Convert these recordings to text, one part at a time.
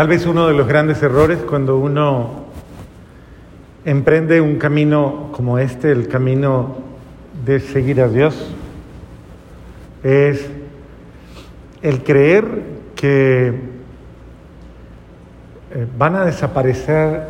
Tal vez uno de los grandes errores cuando uno emprende un camino como este, el camino de seguir a Dios, es el creer que eh, van a desaparecer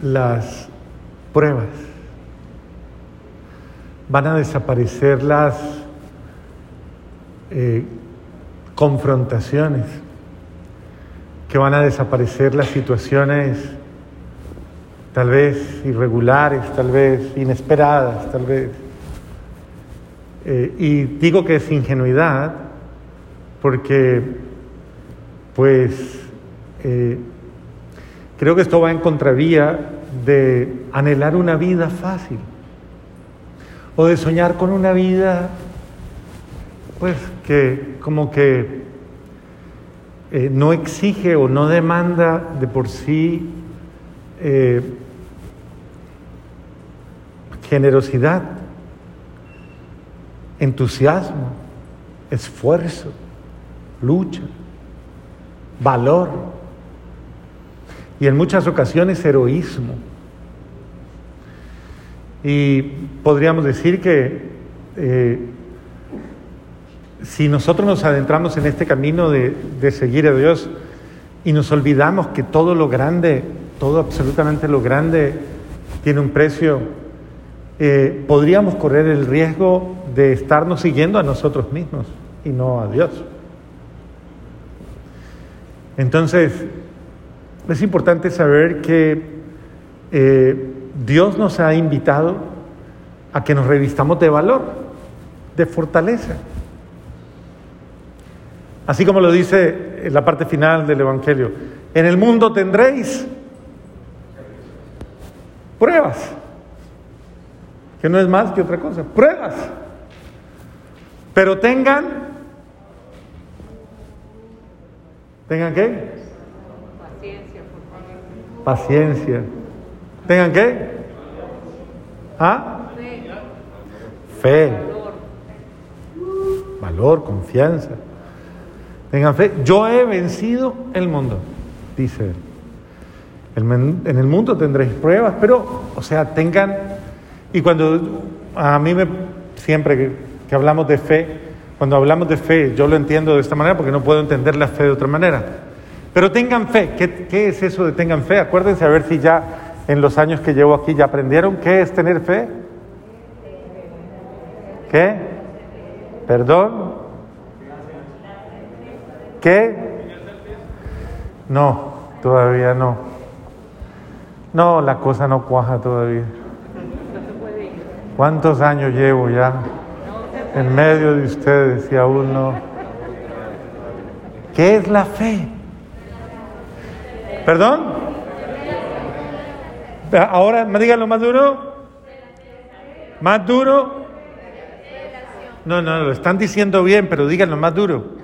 las pruebas, van a desaparecer las eh, confrontaciones, que van a desaparecer las situaciones tal vez irregulares, tal vez inesperadas, tal vez. Eh, y digo que es ingenuidad porque, pues, eh, creo que esto va en contravía de anhelar una vida fácil o de soñar con una vida, pues, que como que eh, no exige o no demanda de por sí eh, generosidad, entusiasmo, esfuerzo, lucha, valor y en muchas ocasiones heroísmo. Y podríamos decir que eh, si nosotros nos adentramos en este camino de, seguir a Dios y nos olvidamos que todo lo grande, todo absolutamente lo grande tiene un precio, eh, podríamos correr el riesgo de estarnos siguiendo a nosotros mismos y no a Dios. Entonces, es importante saber que eh, Dios nos ha invitado a que nos revistamos de valor, de fortaleza. Así como lo dice en la parte final del Evangelio, en el mundo tendréis pruebas, que no es más que otra cosa, pruebas. Pero tengan, ¿tengan qué? Paciencia, por favor. Paciencia. ¿Tengan qué? ¿Ah? Fe. Valor. Valor, confianza. Tengan fe. Yo he vencido el mundo, dice él. En el mundo tendréis pruebas, pero, o sea, tengan. Y cuando a mí me. Siempre que, hablamos de fe, cuando hablamos de fe, yo lo entiendo de esta manera porque no puedo entender la fe de otra manera. Pero tengan fe. ¿Qué, ¿Qué, es eso de tengan fe? Acuérdense a ver si ya en los años que llevo aquí ya aprendieron qué es tener fe. ¿Qué? ¿Perdón? ¿Qué? No, todavía no. No, la cosa no cuaja todavía. ¿Cuántos años llevo ya en medio de ustedes y aún no? ¿Qué es la fe? ¿Perdón? Ahora, díganlo más duro. ¿Más duro? No, no, lo están diciendo bien, pero díganlo más duro.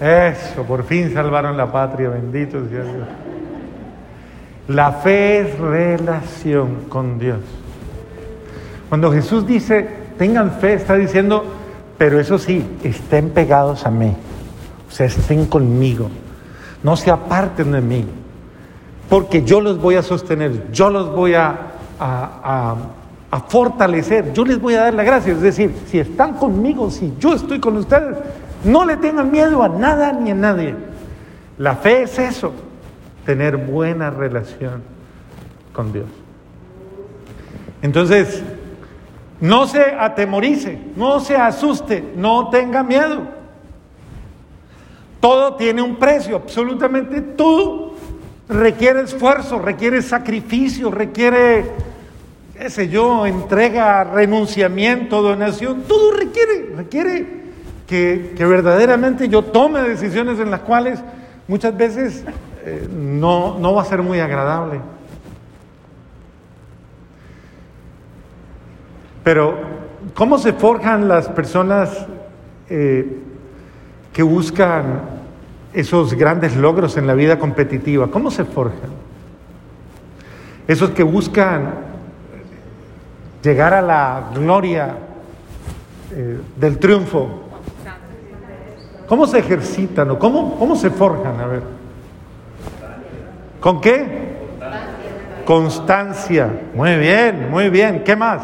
Eso, por fin salvaron la patria, bendito sea Dios. La fe es relación con Dios. Cuando Jesús dice, tengan fe, está diciendo, pero eso sí, estén pegados a mí. O sea, estén conmigo. No se aparten de mí. Porque yo los voy a sostener, yo los voy a, a, fortalecer, yo les voy a dar la gracia. Es decir, si están conmigo, si yo estoy con ustedes, no le tengan miedo a nada ni a nadie. La fe es eso, tener buena relación con Dios. Entonces, no se atemorice, no se asuste, no tenga miedo. Todo tiene un precio, absolutamente todo requiere esfuerzo, requiere sacrificio, requiere, qué sé yo, entrega, renunciamiento, donación, todo requiere, requiere que, verdaderamente yo tome decisiones en las cuales muchas veces eh, no, no va a ser muy agradable. Pero, ¿cómo se forjan las personas eh, que buscan esos grandes logros en la vida competitiva? ¿Cómo se forjan? Esos que buscan llegar a la gloria eh, del triunfo ¿Cómo se ejercitan o cómo, cómo se forjan? A ver. ¿Con qué? Constancia. Muy bien, muy bien. ¿Qué más?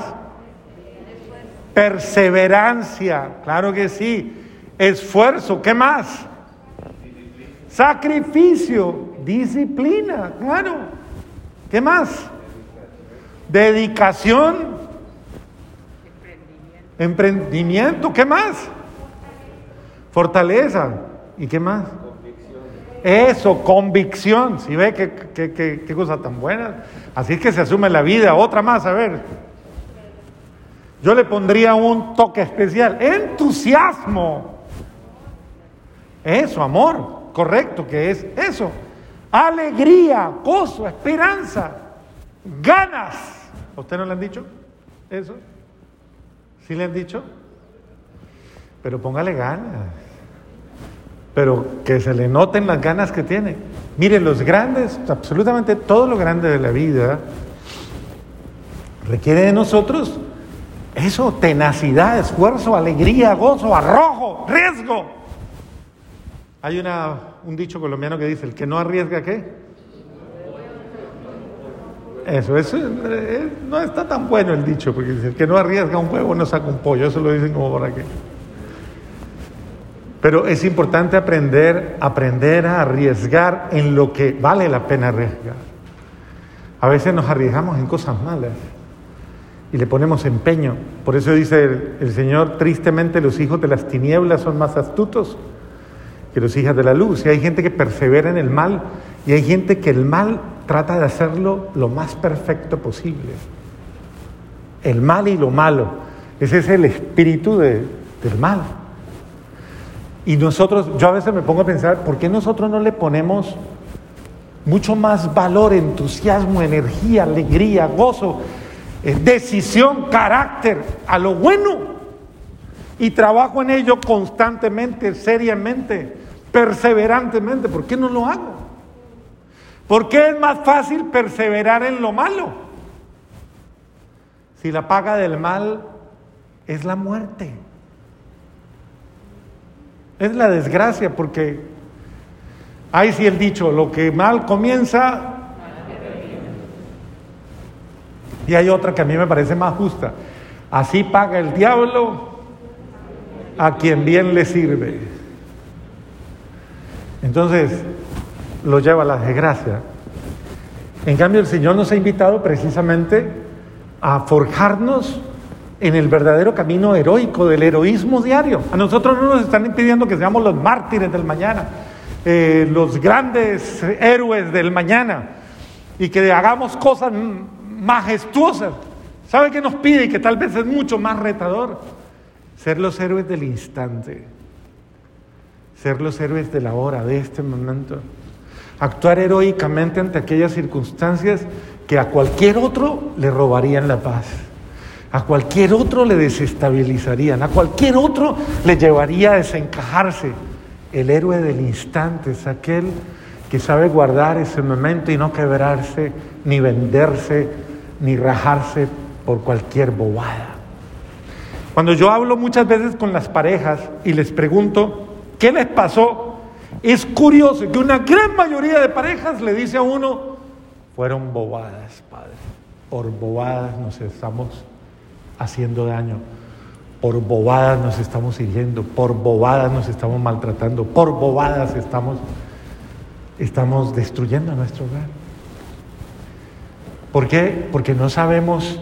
Perseverancia. Claro que sí. Esfuerzo. ¿Qué más? Sacrificio. Disciplina. Claro. ¿Qué más? Dedicación. Emprendimiento. ¿Qué más? Fortaleza. ¿Y qué más? Eso, convicción. Si ve qué, cosa tan buena. Así es que se asume la vida. Otra más, a ver. Yo le pondría un toque especial. Entusiasmo. Eso, amor. Correcto, que es eso. Alegría, gozo, esperanza, ganas. ¿A usted no le han dicho eso? ¿Sí le han dicho? Pero póngale ganas pero que se le noten las ganas que tiene. Miren, los grandes, absolutamente todo lo grande de la vida, requiere de nosotros eso, tenacidad, esfuerzo, alegría, gozo, arrojo, riesgo. Hay una, un dicho colombiano que dice, el que no arriesga, ¿qué? Eso, eso eh, no está tan bueno el dicho, porque dice, el que no arriesga un huevo no saca un pollo, eso lo dicen como por aquí. Pero es importante aprender, aprender a arriesgar en lo que vale la pena arriesgar. A veces nos arriesgamos en cosas malas y le ponemos empeño. Por eso dice el, Señor, tristemente los hijos de las tinieblas son más astutos que los hijos de la luz. Y hay gente que persevera en el mal y hay gente que el mal trata de hacerlo lo más perfecto posible. El mal y lo malo. Ese es el espíritu del mal. Y nosotros, yo a veces me pongo a pensar, ¿por qué nosotros no le ponemos mucho más valor, entusiasmo, energía, alegría, gozo, eh, decisión, carácter a lo bueno? Y trabajo en ello constantemente, seriamente, perseverantemente. ¿Por qué no lo hago? ¿Por qué es más fácil perseverar en lo malo? Si la paga del mal es la muerte. Es la desgracia porque hay sí el dicho, lo que mal comienza... Y hay otra que a mí me parece más justa. Así paga el diablo a quien bien le sirve. Entonces, lo lleva la desgracia. En cambio, el Señor nos ha invitado precisamente a forjarnos en el verdadero camino heroico del heroísmo diario. A nosotros no nos están impidiendo que seamos los mártires del mañana, eh, los grandes héroes del mañana y que hagamos cosas majestuosas. ¿Sabe qué nos pide y que tal vez es mucho más retador? Ser los héroes del instante, ser los héroes de la hora, de este momento. Actuar heroicamente ante aquellas circunstancias que a cualquier otro le robarían la paz. A cualquier otro le desestabilizarían, a cualquier otro le llevaría a desencajarse. El héroe del instante es aquel que sabe guardar ese momento y no quebrarse, ni venderse, ni rajarse por cualquier bobada. Cuando yo hablo muchas veces con las parejas y les pregunto, ¿qué les pasó? Es curioso que una gran mayoría de parejas le dice a uno, fueron bobadas, padre. Por bobadas nos estamos haciendo daño. Por bobadas nos estamos hiriendo, por bobadas nos estamos maltratando, por bobadas estamos, estamos destruyendo nuestro hogar. ¿Por qué? Porque no sabemos,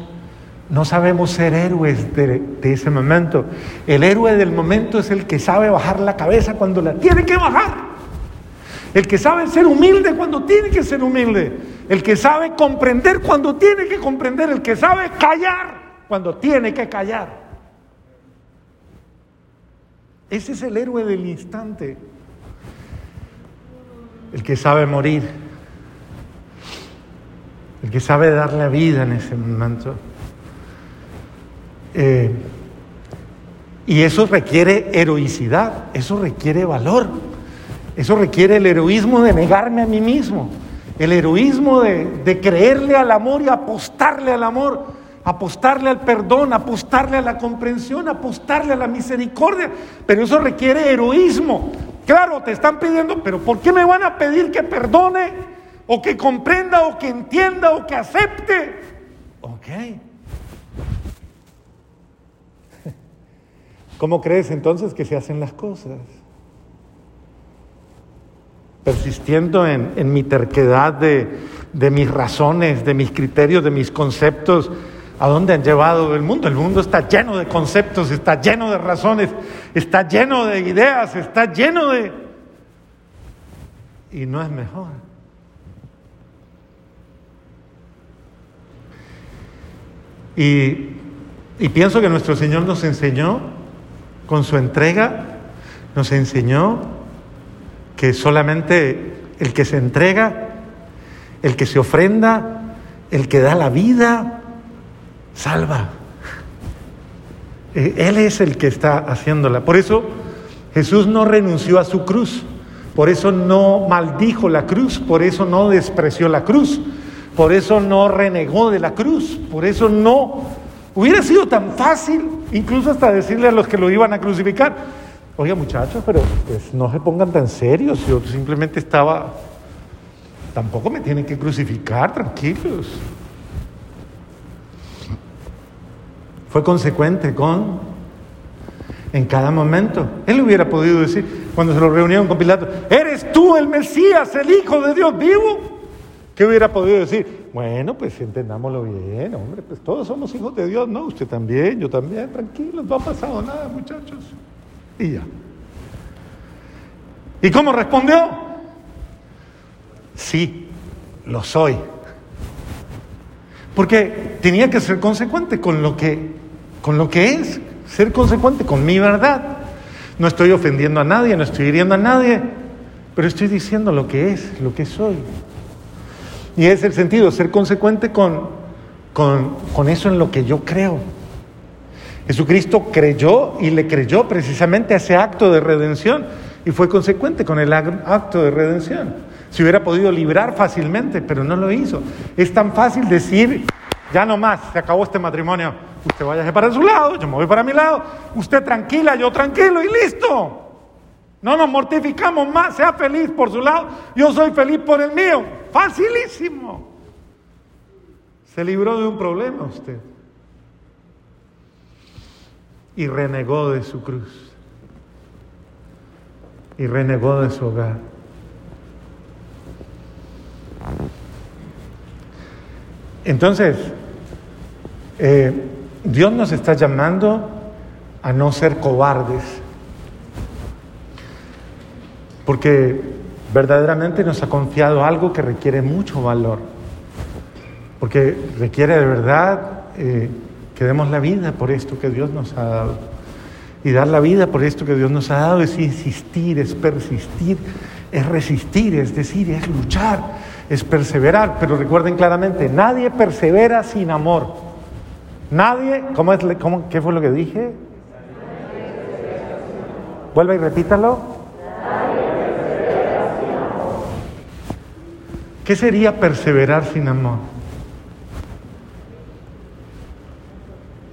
no sabemos ser héroes de, de ese momento. El héroe del momento es el que sabe bajar la cabeza cuando la tiene que bajar. El que sabe ser humilde cuando tiene que ser humilde. El que sabe comprender cuando tiene que comprender. El que sabe callar cuando tiene que callar. Ese es el héroe del instante, el que sabe morir, el que sabe dar la vida en ese momento. Eh, y eso requiere heroicidad, eso requiere valor, eso requiere el heroísmo de negarme a mí mismo, el heroísmo de, de creerle al amor y apostarle al amor apostarle al perdón, apostarle a la comprensión, apostarle a la misericordia. Pero eso requiere heroísmo. Claro, te están pidiendo, pero ¿por qué me van a pedir que perdone o que comprenda o que entienda o que acepte? Ok. ¿Cómo crees entonces que se hacen las cosas? Persistiendo en, mi terquedad de, de mis razones, de mis criterios, de mis conceptos, ¿A dónde han llevado el mundo? El mundo está lleno de conceptos, está lleno de razones, está lleno de ideas, está lleno de... Y no es mejor. Y, y pienso que nuestro Señor nos enseñó, con su entrega, nos enseñó que solamente el que se entrega, el que se ofrenda, el que da la vida, salva. Eh, él es el que está haciéndola. Por eso Jesús no renunció a su cruz, por eso no maldijo la cruz, por eso no despreció la cruz, por eso no renegó de la cruz, por eso no... Hubiera sido tan fácil, incluso hasta decirle a los que lo iban a crucificar, oiga muchachos, pero pues, no se pongan tan serios, yo simplemente estaba, tampoco me tienen que crucificar, tranquilos. Fue consecuente con en cada momento. Él hubiera podido decir, cuando se lo reunieron con Pilato, ¿eres tú el Mesías, el Hijo de Dios vivo? ¿Qué hubiera podido decir? Bueno, pues entendámoslo bien, hombre, pues todos somos hijos de Dios, ¿no? Usted también, yo también, tranquilos, no ha pasado nada, muchachos. Y ya. ¿Y cómo respondió? Sí, lo soy. Porque tenía que ser consecuente con lo que con lo que es, ser consecuente con mi verdad. No estoy ofendiendo a nadie, no estoy hiriendo a nadie, pero estoy diciendo lo que es, lo que soy. Y es el sentido, ser consecuente con, con, con eso en lo que yo creo. Jesucristo creyó y le creyó precisamente a ese acto de redención y fue consecuente con el acto de redención. Se hubiera podido librar fácilmente, pero no lo hizo. Es tan fácil decir, ya no más, se acabó este matrimonio. Usted vaya para su lado, yo me voy para mi lado. Usted tranquila, yo tranquilo y listo. No nos mortificamos más, sea feliz por su lado, yo soy feliz por el mío. Facilísimo. Se libró de un problema usted. Y renegó de su cruz. Y renegó de su hogar. Entonces, eh, Dios nos está llamando a no ser cobardes, porque verdaderamente nos ha confiado algo que requiere mucho valor, porque requiere de verdad eh, que demos la vida por esto que Dios nos ha dado. Y dar la vida por esto que Dios nos ha dado es insistir, es persistir, es resistir, es decir, es luchar, es perseverar. Pero recuerden claramente, nadie persevera sin amor. Nadie, ¿cómo es, ¿qué fue lo que dije? Vuelva y repítalo. ¿Qué sería perseverar sin amor?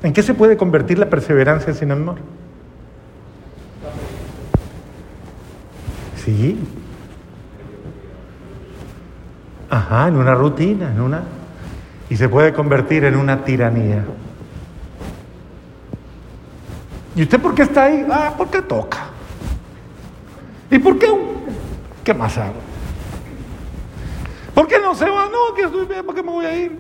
¿En qué se puede convertir la perseverancia sin amor? Sí. Ajá, en una rutina, en una... Y se puede convertir en una tiranía. ¿Y usted por qué está ahí? Ah, porque toca. ¿Y por qué? ¿Qué más hago? ¿Por qué no se va? No, que estoy bien, ¿por qué me voy a ir?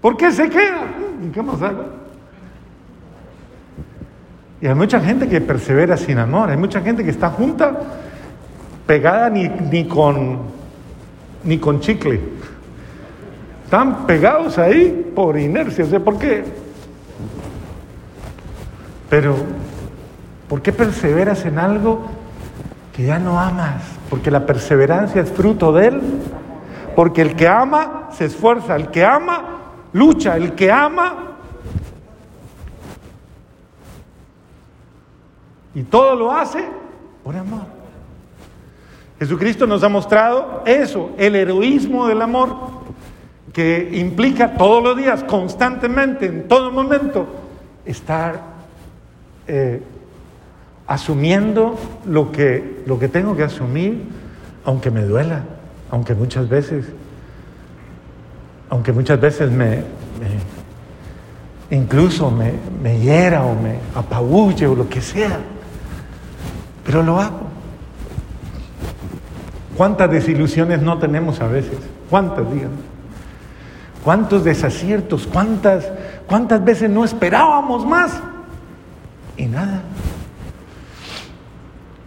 ¿Por qué se queda? ¿Y qué más hago? Y hay mucha gente que persevera sin amor, hay mucha gente que está junta, pegada ni, ni, con, ni con chicle. Están pegados ahí por inercia. ¿sé por qué? Pero, ¿por qué perseveras en algo que ya no amas? Porque la perseverancia es fruto de él. Porque el que ama se esfuerza, el que ama lucha, el que ama y todo lo hace por amor. Jesucristo nos ha mostrado eso, el heroísmo del amor. que implica todos los días, constantemente, en todo momento, estar eh, asumiendo lo que, lo que tengo que asumir, aunque me duela, aunque muchas veces, aunque muchas veces me, incluso me, me hiera o me apabulle o lo que sea, pero lo hago. ¿Cuántas desilusiones no tenemos a veces? ¿Cuántas, díganme? cuántos desaciertos, cuántas, cuántas veces no esperábamos más y nada.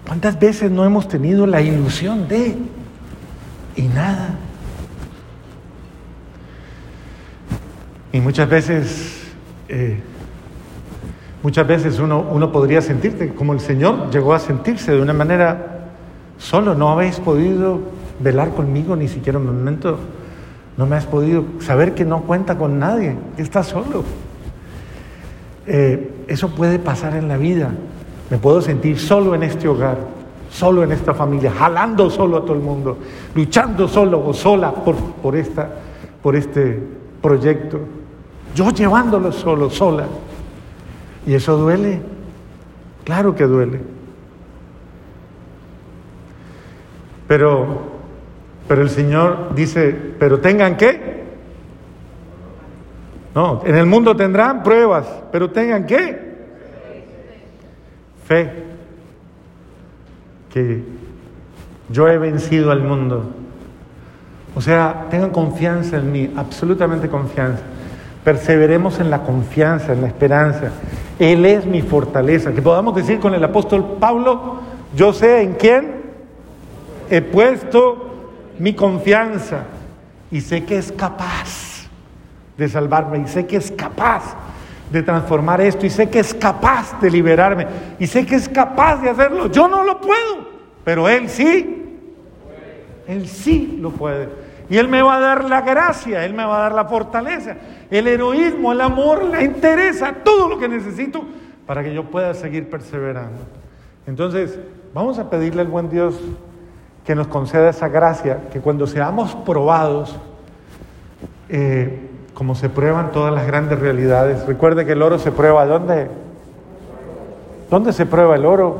¿Cuántas veces no hemos tenido la ilusión de y nada? Y muchas veces, eh, muchas veces uno, uno podría sentirte como el Señor llegó a sentirse de una manera solo, no habéis podido velar conmigo ni siquiera un momento no me has podido saber que no cuenta con nadie, que está solo. Eh, eso puede pasar en la vida. Me puedo sentir solo en este hogar, solo en esta familia, jalando solo a todo el mundo, luchando solo o sola por, por, esta, por este proyecto. Yo llevándolo solo, sola. Y eso duele. Claro que duele. Pero pero el Señor dice, pero tengan qué? No, en el mundo tendrán pruebas, pero tengan qué? Fe. Que yo he vencido al mundo. O sea, tengan confianza en mí, absolutamente confianza. Perseveremos en la confianza, en la esperanza. Él es mi fortaleza. Que podamos decir con el apóstol Pablo, yo sé en quién he puesto mi confianza y sé que es capaz de salvarme y sé que es capaz de transformar esto y sé que es capaz de liberarme y sé que es capaz de hacerlo. Yo no lo puedo, pero Él sí. Él sí lo puede. Y Él me va a dar la gracia, Él me va a dar la fortaleza, el heroísmo, el amor, la interesa, todo lo que necesito para que yo pueda seguir perseverando. Entonces, vamos a pedirle al buen Dios que nos conceda esa gracia, que cuando seamos probados, eh, como se prueban todas las grandes realidades, recuerde que el oro se prueba, ¿dónde? ¿Dónde se prueba el oro?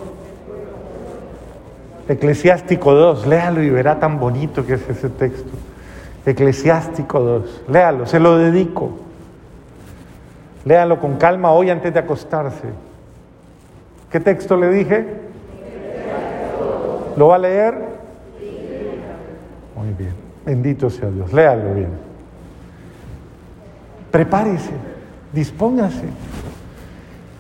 Eclesiástico 2, léalo y verá tan bonito que es ese texto. Eclesiástico 2, léalo, se lo dedico. Léalo con calma hoy antes de acostarse. ¿Qué texto le dije? ¿Lo va a leer? Muy bien. Bendito sea Dios. Léalo bien. Prepárese, dispóngase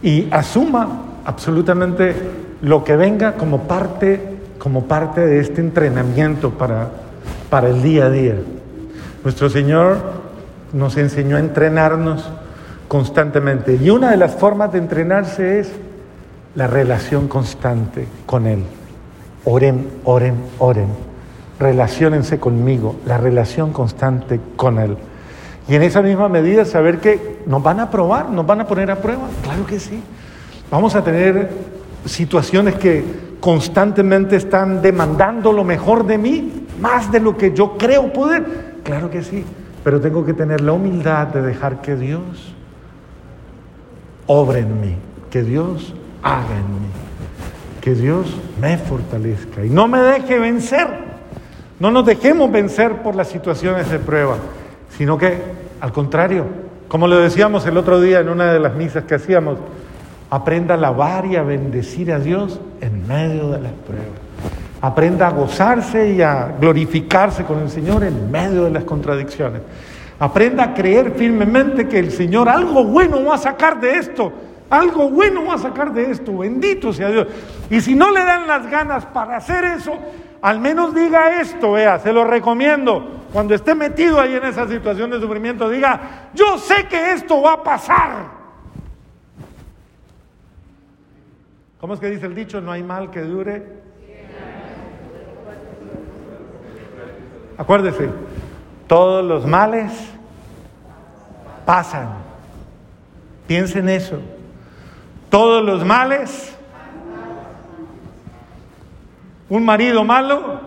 y asuma absolutamente lo que venga como parte, como parte de este entrenamiento para, para el día a día. Nuestro Señor nos enseñó a entrenarnos constantemente y una de las formas de entrenarse es la relación constante con Él. Oren, oren, oren relaciónense conmigo, la relación constante con Él. Y en esa misma medida saber que nos van a probar, nos van a poner a prueba, claro que sí. Vamos a tener situaciones que constantemente están demandando lo mejor de mí, más de lo que yo creo poder, claro que sí. Pero tengo que tener la humildad de dejar que Dios obre en mí, que Dios haga en mí, que Dios me fortalezca. Y no me deje vencer. No nos dejemos vencer por las situaciones de prueba, sino que, al contrario, como lo decíamos el otro día en una de las misas que hacíamos, aprenda a alabar y a bendecir a Dios en medio de las pruebas. Aprenda a gozarse y a glorificarse con el Señor en medio de las contradicciones. Aprenda a creer firmemente que el Señor algo bueno va a sacar de esto. Algo bueno va a sacar de esto. Bendito sea Dios. Y si no le dan las ganas para hacer eso, al menos diga esto, vea, se lo recomiendo. Cuando esté metido ahí en esa situación de sufrimiento, diga, yo sé que esto va a pasar. ¿Cómo es que dice el dicho? No hay mal que dure. Acuérdese, todos los males pasan. Piensen eso. Todos los males un marido malo.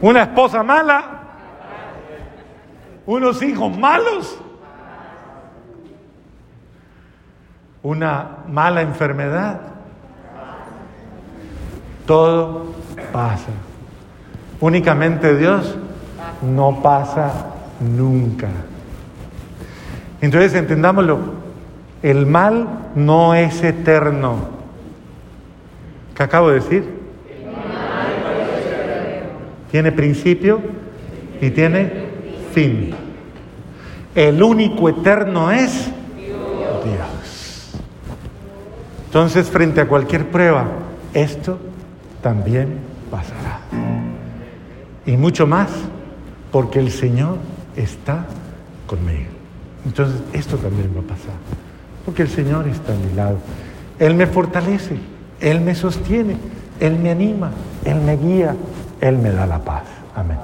Una esposa mala. Unos hijos malos. Una mala enfermedad. Todo pasa. Únicamente Dios no pasa nunca. Entonces entendámoslo, el mal no es eterno. ¿Qué acabo de decir? Tiene principio y tiene fin. El único eterno es Dios. Entonces, frente a cualquier prueba, esto también pasará. Y mucho más, porque el Señor está conmigo. Entonces, esto también va a pasar, porque el Señor está a mi lado. Él me fortalece, Él me sostiene, Él me anima, Él me guía, él me da la paz. Amén.